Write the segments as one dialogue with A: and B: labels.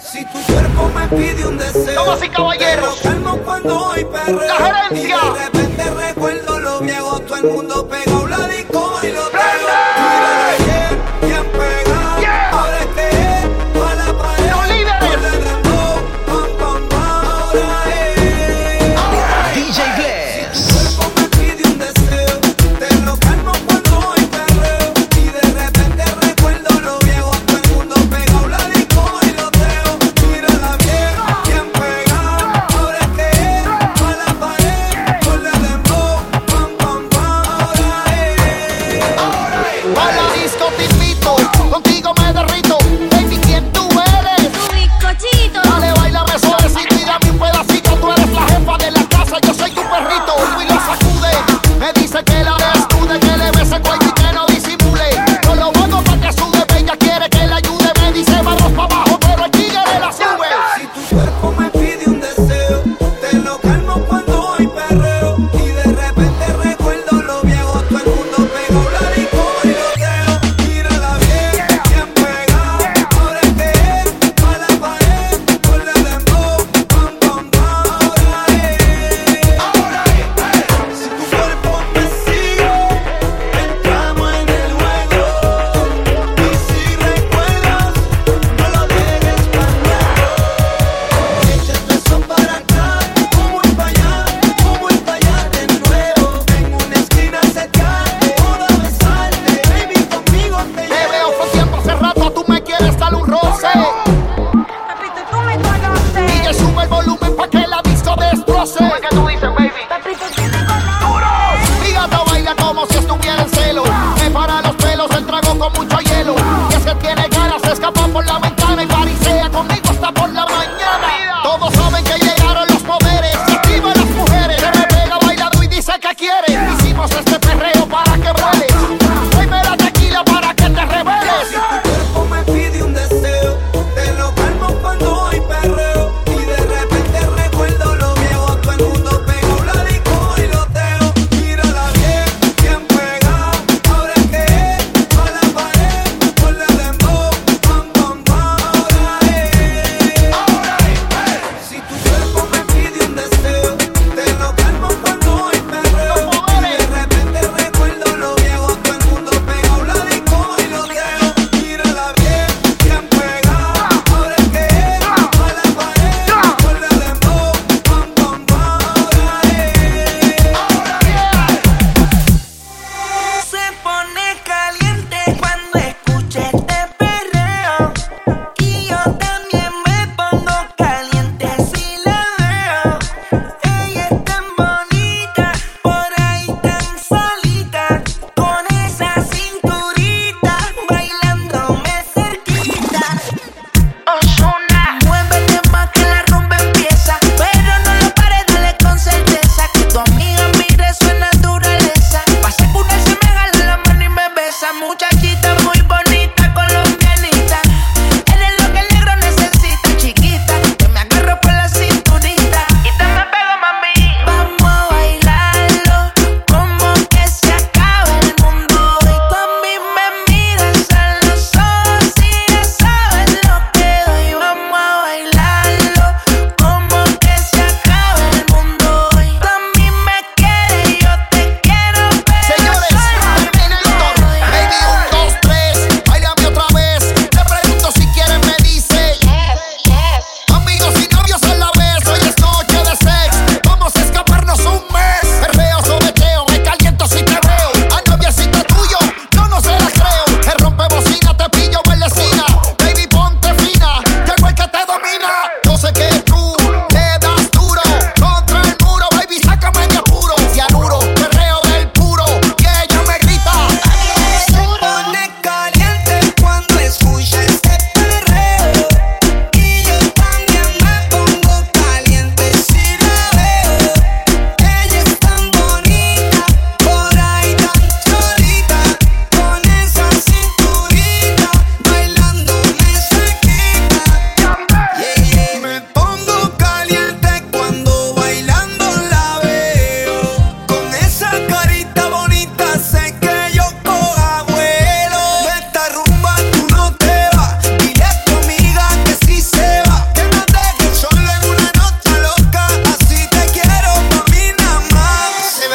A: Si tu cuerpo me pide un deseo,
B: damas y caballeros,
A: cuando hoy perreo.
B: La gerencia.
A: De repente recuerdo lo viejo, todo el mundo pegó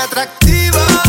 A: atractiva.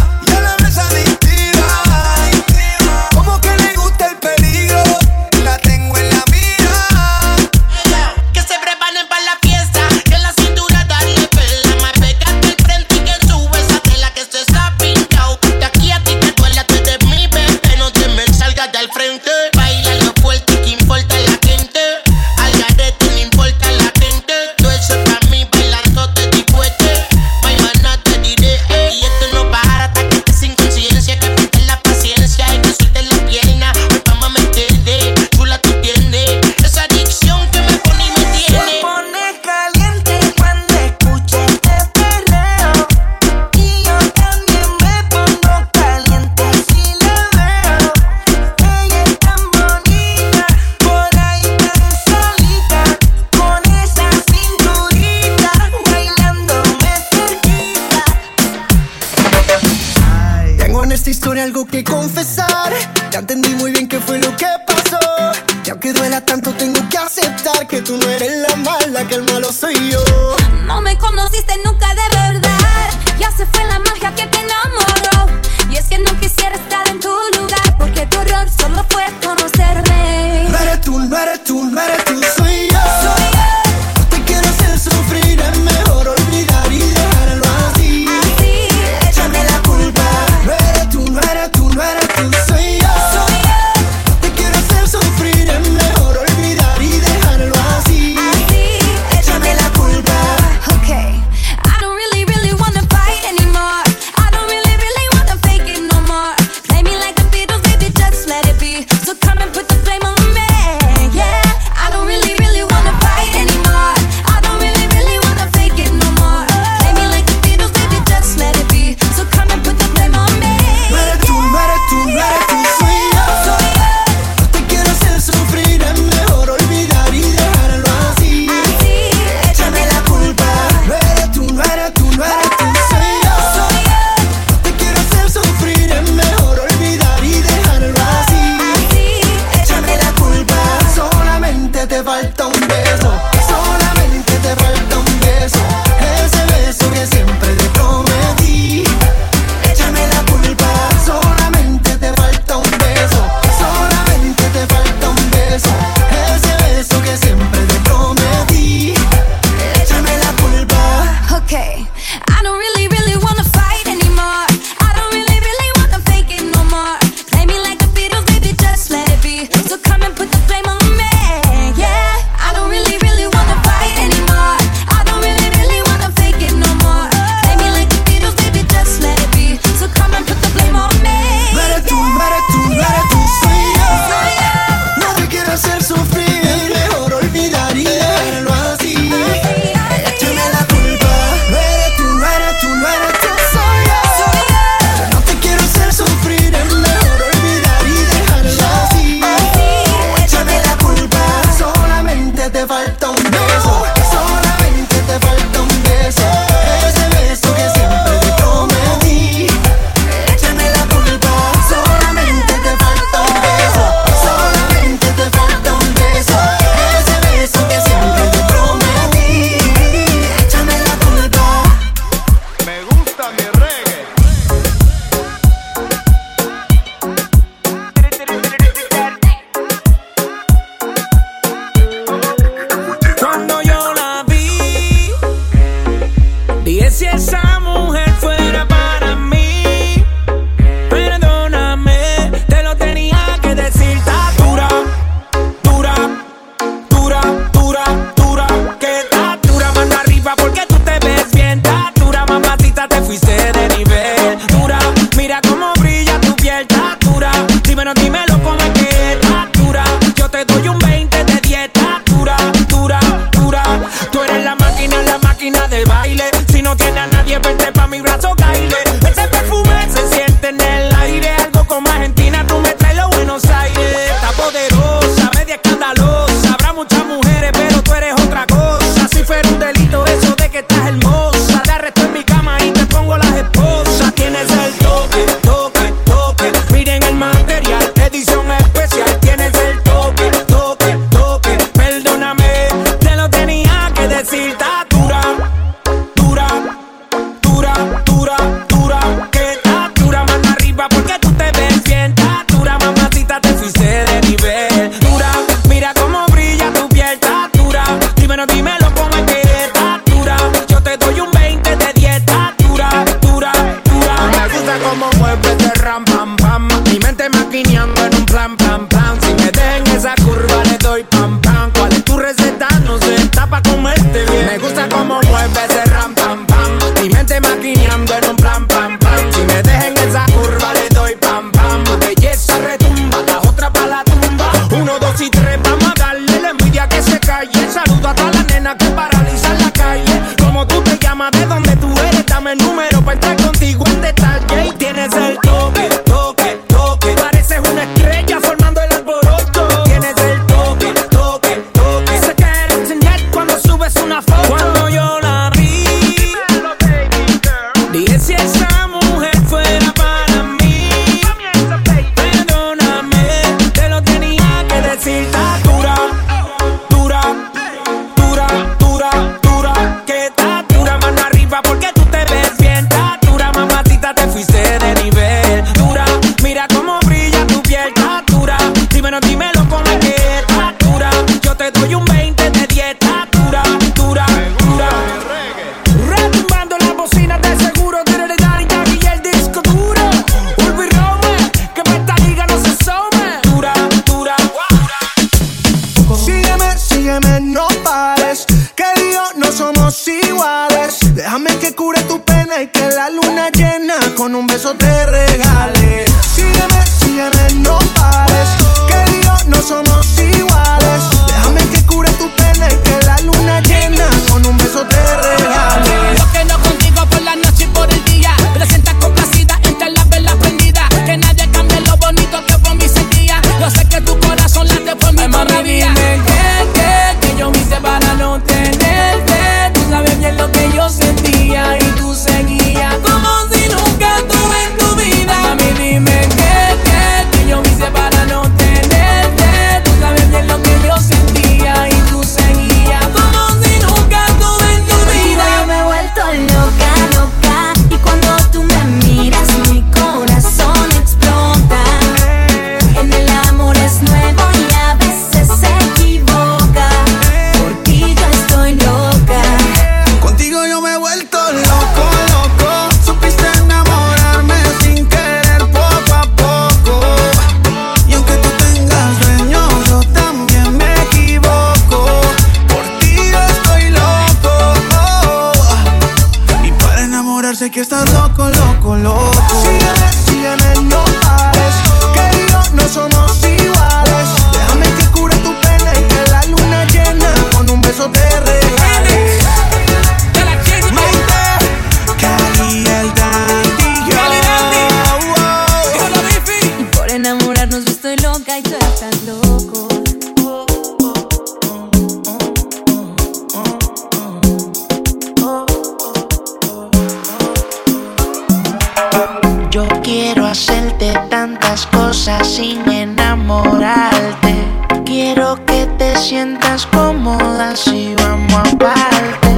A: Te
C: sientas cómoda si vamos aparte.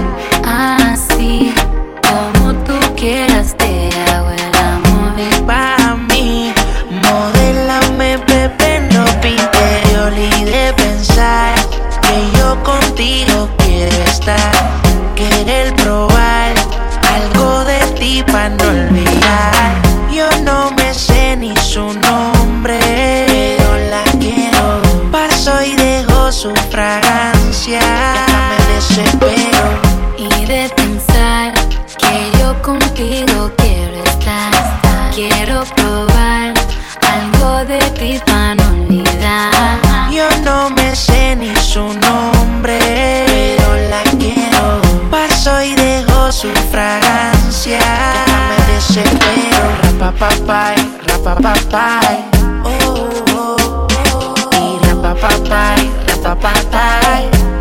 C: Rapapapay. Oh.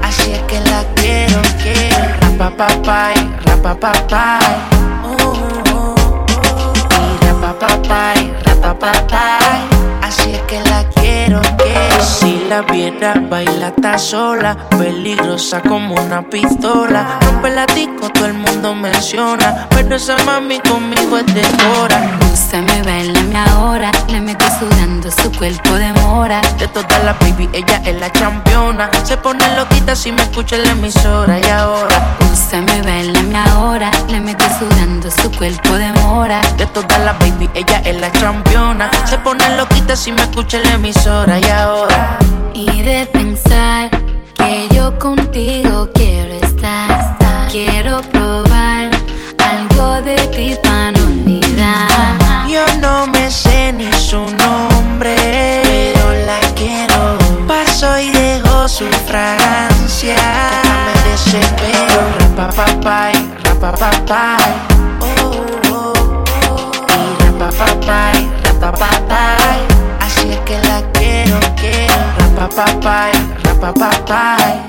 C: Así es que la quiero, quiero. Rapapapay, rapapapay. Oh, Viera, baila está sola. Peligrosa como una pistola. Rompe la disco, todo el mundo menciona. Pero esa mami conmigo es de hora.
D: Úsame, bailame ahora. Le meto sudando su cuerpo de mora.
C: De todas las baby, ella es la campeona. Se pone loquita si me escucha en la emisora. Y ahora,
D: Úsame, bailame ahora. Le meto sudando su cuerpo de mora.
C: de todas las baby, ella es la campeona. Se pone loquita si me escucha en la emisora. Y ahora,
D: Y de pensar que yo contigo quiero estar. Quiero probar algo de ti para
C: yo no me sé ni su nombre, pero la quiero. Paso y dejo su fragancia. Me desespero. Rapapapay, rapapapay. Oh,
E: papai, rapapapá.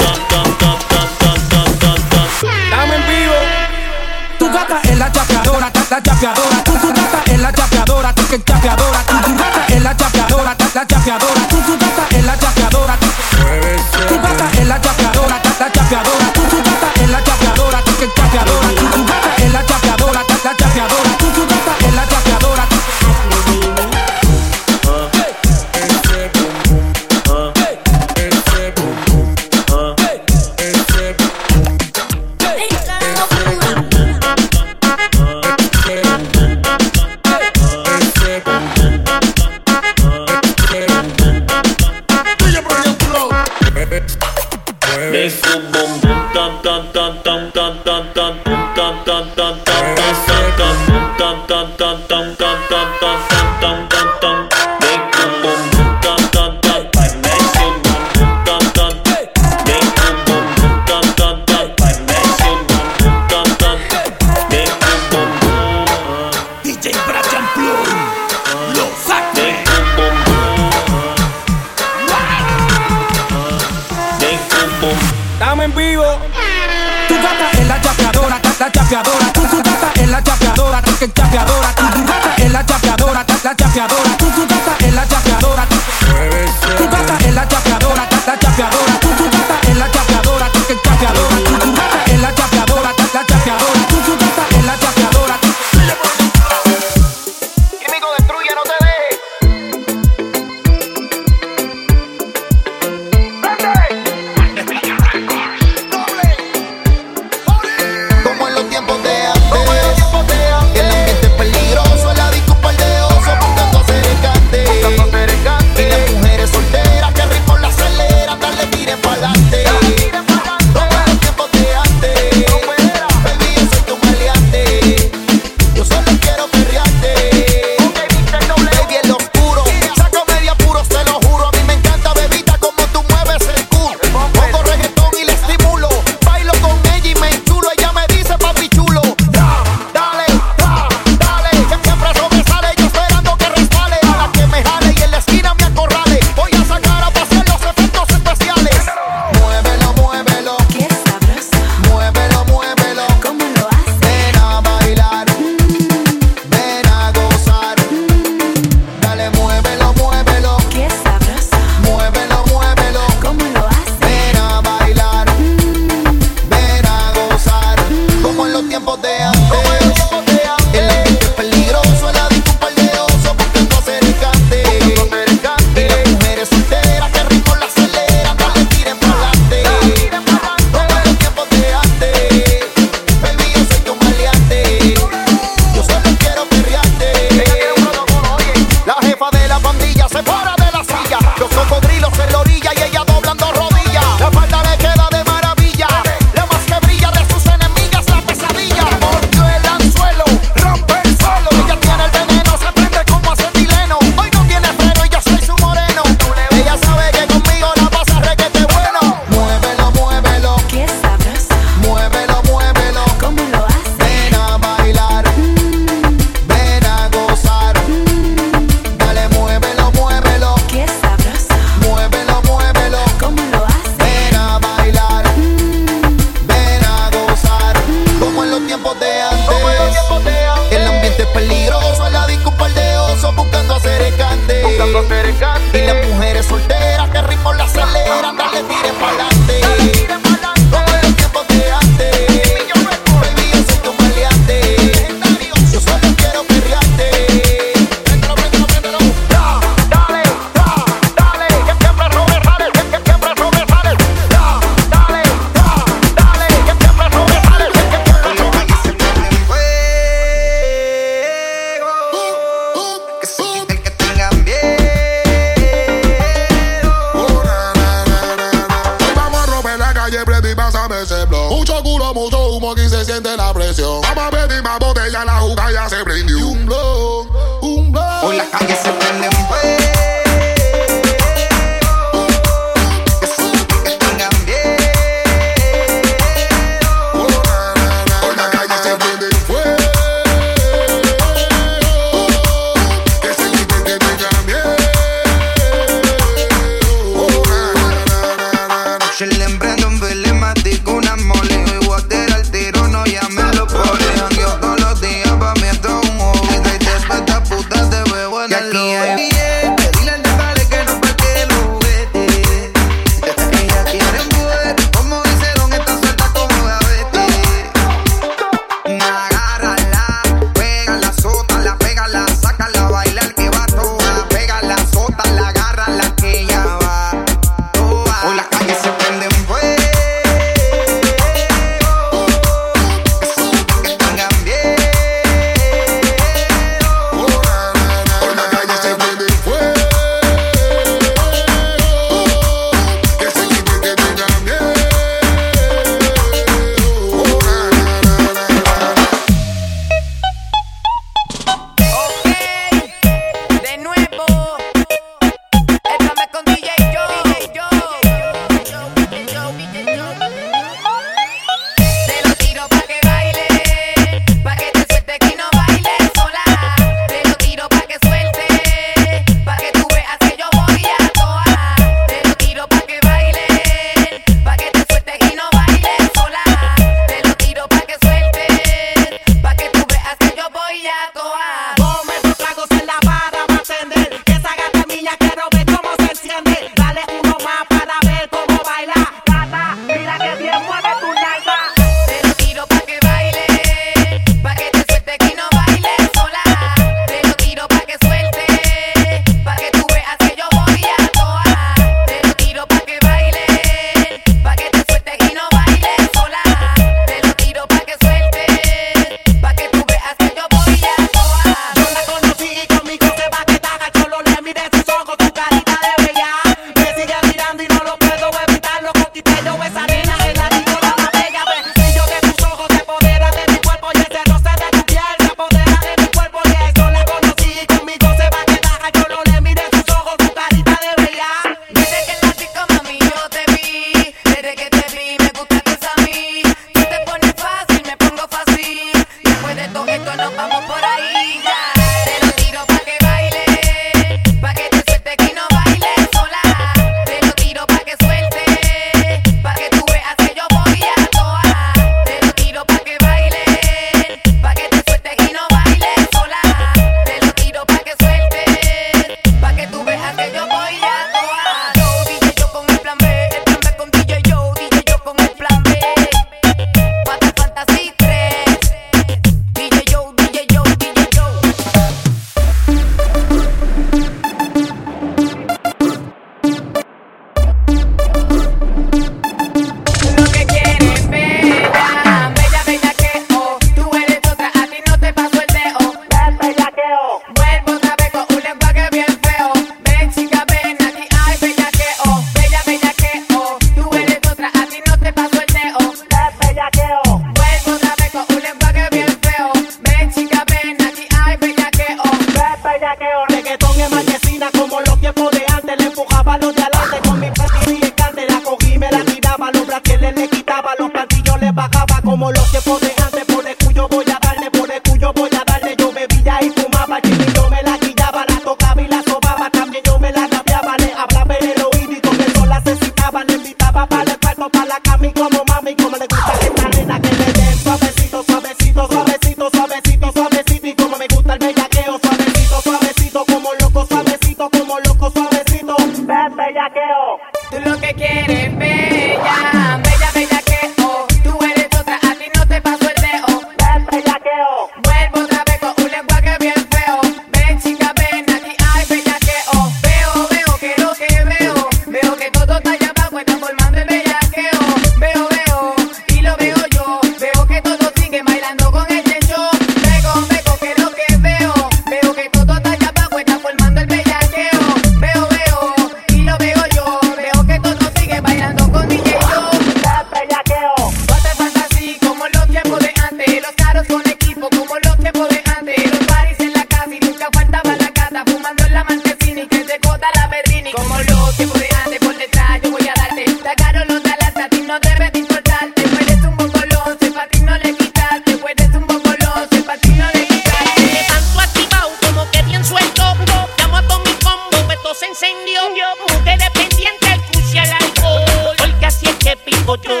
F: Okay.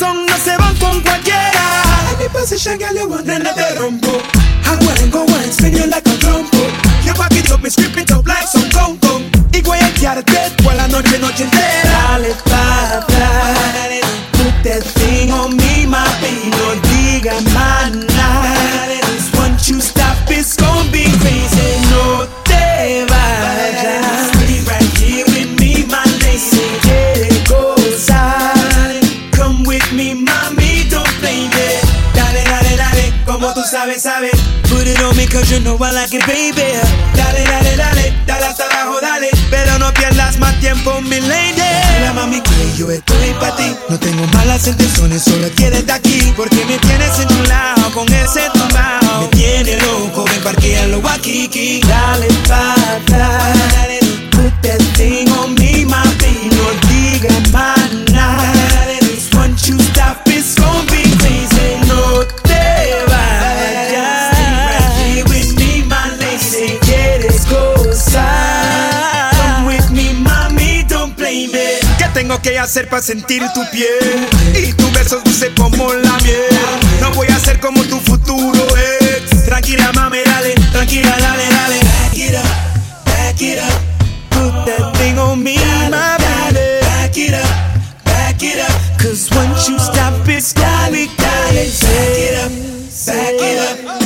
F: son no se van con cualquiera. Any position, girl, you want another rumbo. I wanna go and sing you like a trombone. You pack it up, me strip it up like some congo. Y voy a guiarte toda la noche, noche entera. Dale, dale. sabe, sabe. Put it on me cause you know I like it, baby. Dale, dale, dale, dale hasta abajo, dale. Pero no pierdas más tiempo, mi lady. Hola, mami, que yo estoy para ti. No tengo malas intenciones, solo quédate aquí. Porque me tienes en tu lado, con ese tumbao. Me tiene loco, ven, parquéalo aquí, aquí. Dale, pa, dale. que hacer para sentir tu piel y tus besos dulce como la miel. No voy a ser como tu futuro ex. Tranquila, mami, dale, tranquila, dale, dale. Back it up, back it up. Put that thing on me, my baby. Back it up, back it up. Cause once you stop, it's gotta be, gotta Back it up, back it up.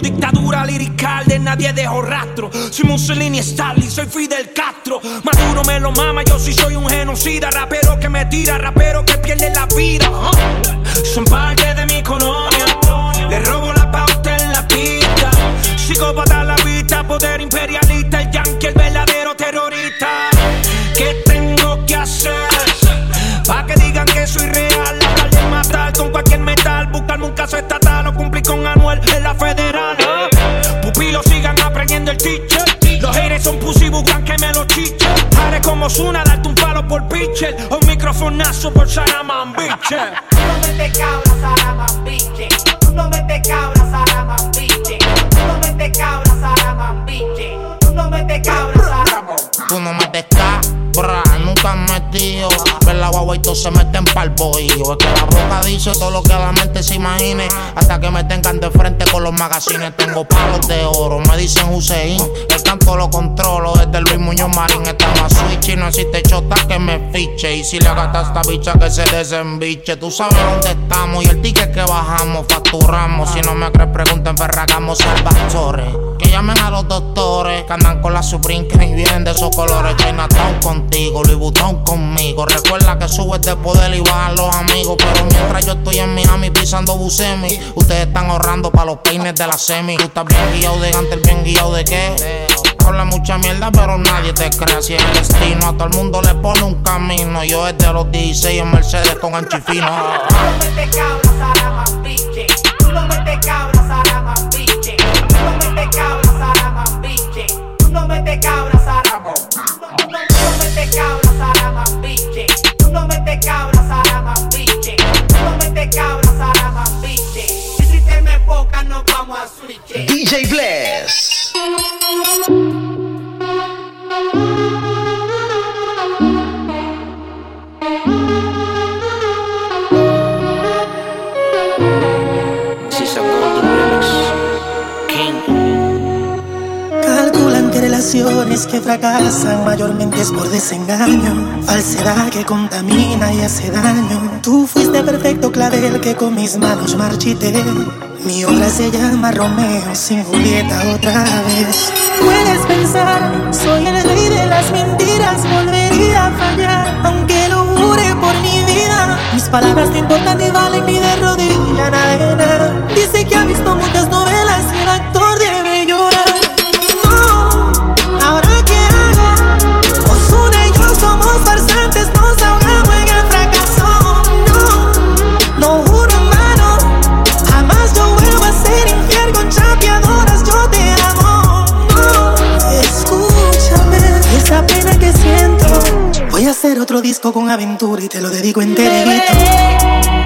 G: Dictadura lirical de nadie dejó rastro. Soy Mussolini, Stalin, Zuna, darte un palo por pitcher o un microfonazo por Saraman, biche.
H: Tú no metes cabras, Saramambiche. Tú no metes cabras, Saramambiche. Tú no metes cabras, Saramambiche. Tú no metes cabras, Saramambiche.
I: Tú no metes cabra, nunca has metido. Y todos se meten pa'l bohío. Es que la boca dice todo lo que la mente se imagine. Hasta que me tengan de frente con los magazines. Tengo palos de oro, me dicen Hussein. El canto lo controlo desde Luis Muñoz Marín. Está más switch y no existe chota que me fiche. Y si le gasta a esta bicha que se desembiche. Tú sabes dónde estamos y el ticket que bajamos, facturamos. Si no me crees, pregunta en Ferragamo Salvatore. Que llamen a los doctores que andan con la Supreme que vienen de esos colores. Chinatown contigo, Louis Vuitton conmigo. Recuerda que subes de poder y bajan los amigos. Pero mientras yo estoy en Miami pisando Busemi, ustedes están ahorrando para los peines de la semi. Tú estás bien guiado de Gantel, bien guiado de qué. Habla mucha mierda, pero nadie te cree. Si es el destino, a todo el mundo le pone un camino. Yo desde los 16 en Mercedes con anchifino.
H: Tú no metes cabras, Saramambiche. Tú no metes cabras, Saramambiche. Tú no metes cabras, Saramambiche. Tú no metes cabras, Saramambiche. Tú no metes cabras,
J: DJ Bless.
K: Calculan que relaciones que fracasan mayormente es por desengaño, falsedad que contamina y hace daño. Tú fuiste perfecto clavel que con mis manos marchité. Mi obra se llama Romeo sin Julieta otra vez. Puedes pensar, soy el rey de las mentiras, volvería a fallar, aunque lo jure por mi vida. Mis palabras no importan ni valen ni de rodilla nada. Dice que ha visto muchas novelas disco con aventura y te lo dedico enterito.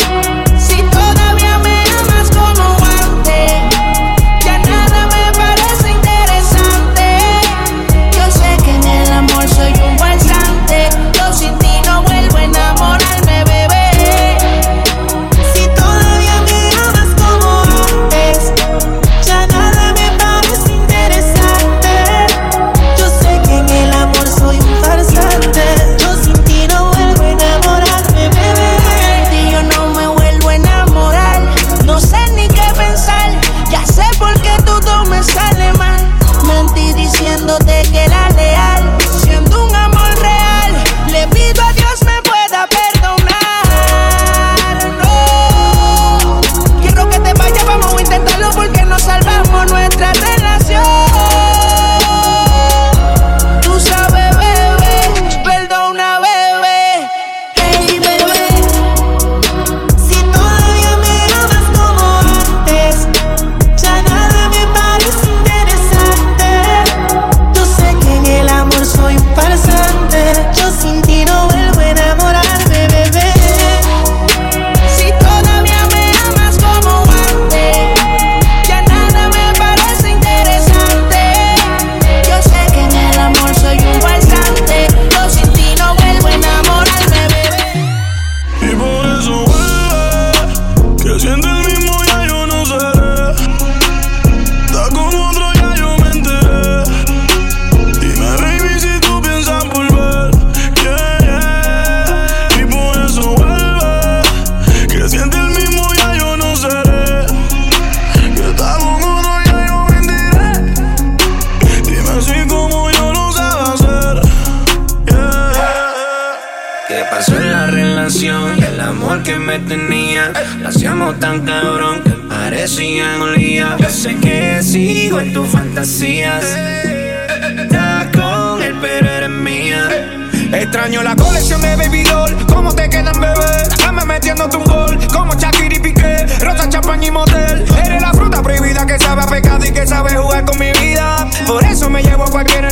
G: La colección de Baby Doll. ¿Cómo te quedan, bebé? Dame metiéndote un gol. Como Shakira y Piqué. Rosa, champaña y motel. Eres la fruta prohibida que sabe a pecado y que sabe jugar con mi vida. Por eso me llevo a cualquier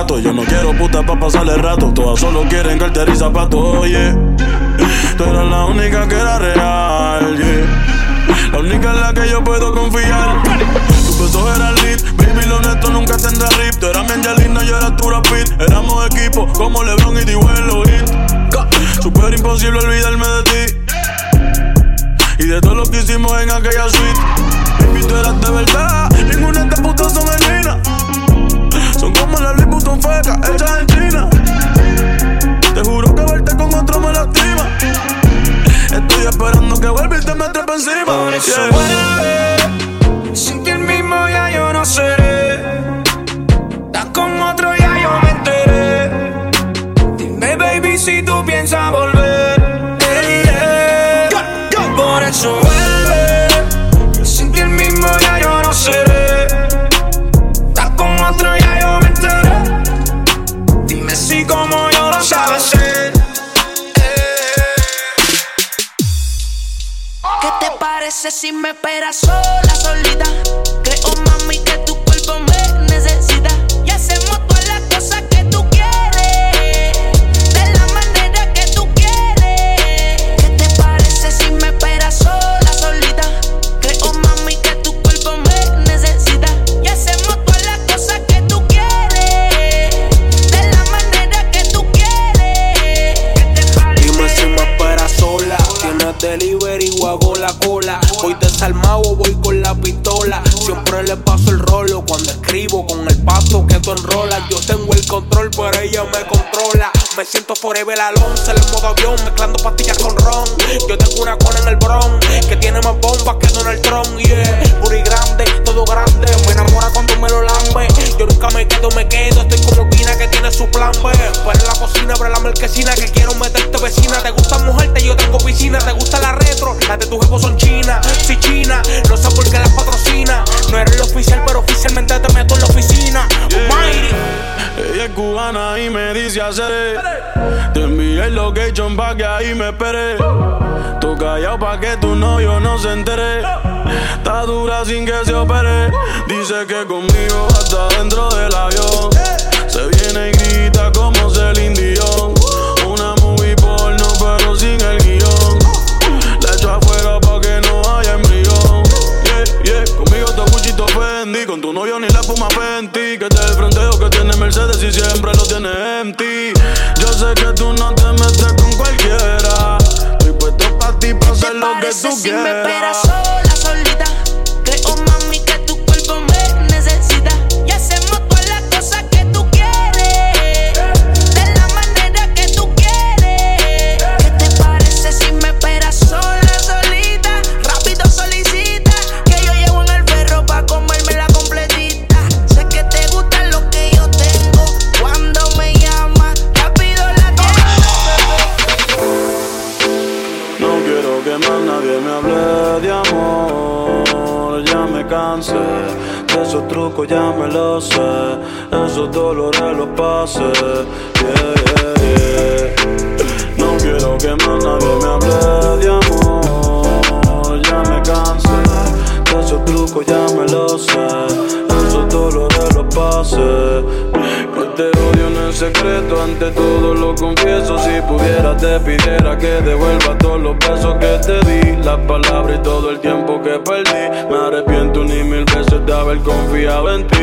G: Yo
L: no quiero puta pa' pasarle rato. Todas solo quieren cartera y zapatos, oye. Tú eras la única que era real, yeah. La única en la que yo puedo confiar. Tus besos eran lit, baby, lo honesto nunca tendrá rip. Tú eras mi Angelina, yo era tu Rapid. Éramos equipo como LeBron y Dibuelo Hit. Super imposible olvidarme de ti. Y de todo lo que hicimos en aquella suite. Baby, tú eras de verdad, ninguna de estas putas son genuinas. cubana y me dice hacer. Te envié el location pa' que ahí me espere. Tú callado pa' que tu novio no se entere. Está dura sin que se opere. Dice que conmigo hasta dentro del avión. Se viene y grita como se le en. Yo sé que tú no te metes con cualquiera. Estoy puesto para ti, para hacer lo que tú quieras. decirte todo lo confieso. Si pudiera, te pidiera que devuelva todos los besos que te di, las palabras y todo el tiempo que perdí. Me arrepiento ni mil veces de haber confiado en ti.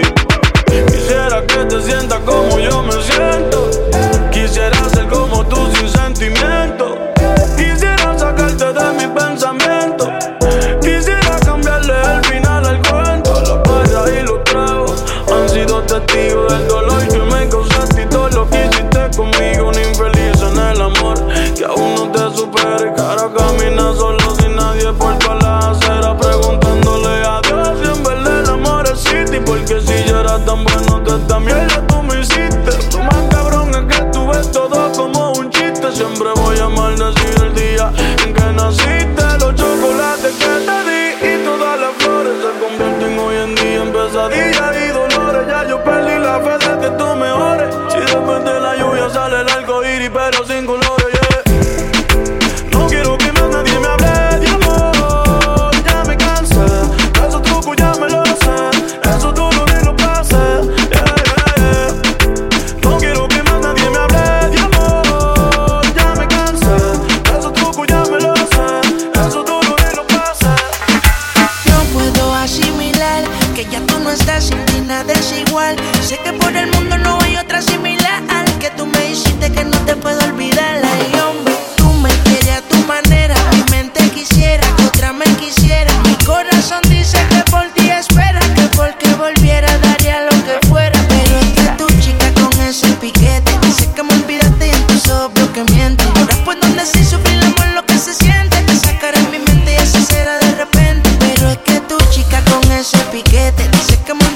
A: ese piquete. Dice que me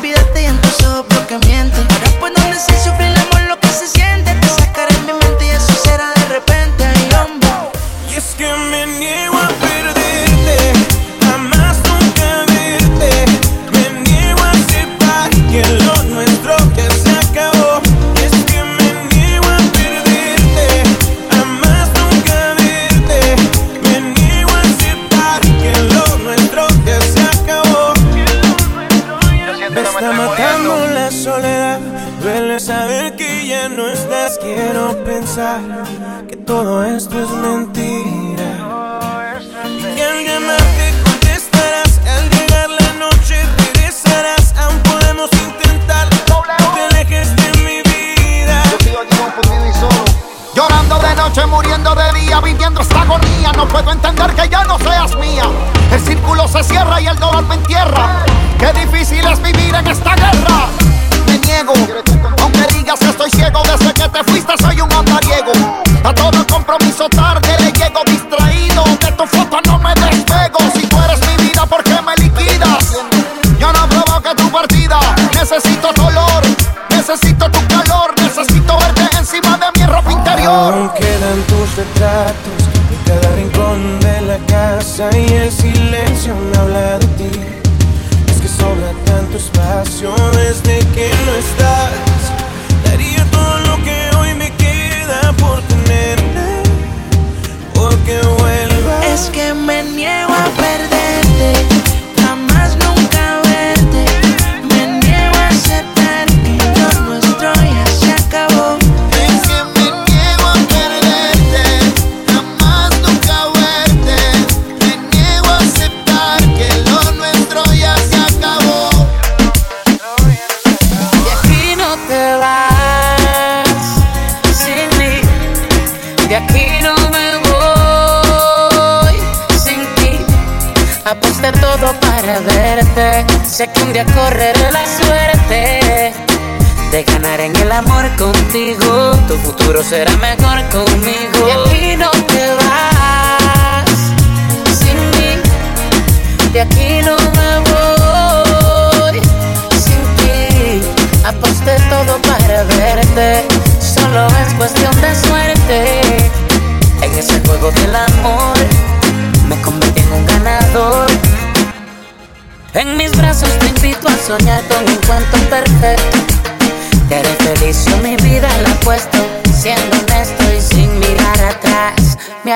A: será
M: mejor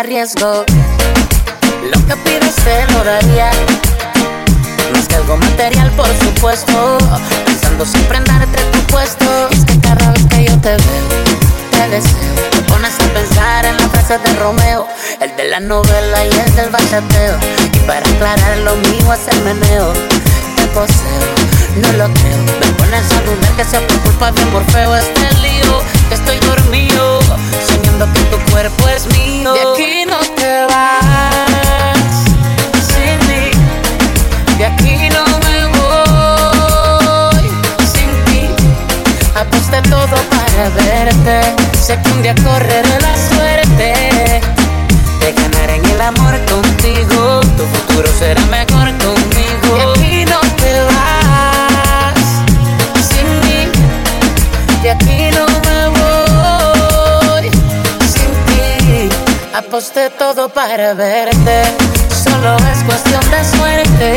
M: arriesgo. Lo que pides te lo daría. Más que algo material, por supuesto. Pensando siempre en darte tu puesto. Y es que cada vez que yo te veo, te deseo. Te pones a pensar en la frase de Romeo, el de la novela y el del bachateo. Y para aclarar lo mío es el meneo. Te poseo, no lo creo. Me pones a dudar que sea por culpa de Morfeo este lío. Estoy dormido, soñando que tu cuerpo es mío. De aquí no te vas sin mí. De aquí no me voy sin ti. Aposté todo para verte. Sé que un día correré la suerte de ganar en el amor contigo. Tu futuro será mejor conmigo. Aposté todo para verte. Solo es cuestión de suerte.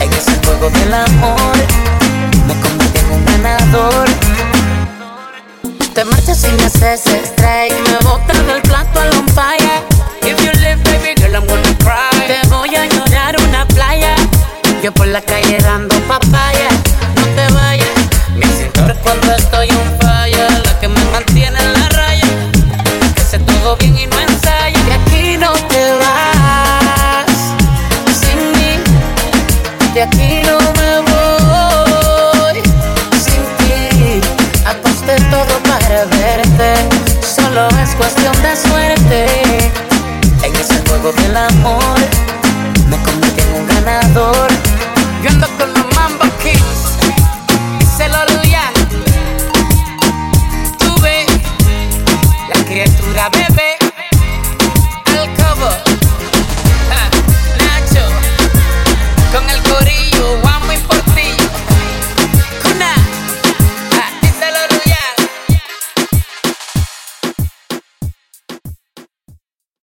M: En ese juego del amor me convertí en un ganador. Te marchas sin hacer strike. Me botas del plato al on fire. If you live, baby girl, I'm gonna cry. Te voy a llorar una playa. Yo por la calle dando papaya.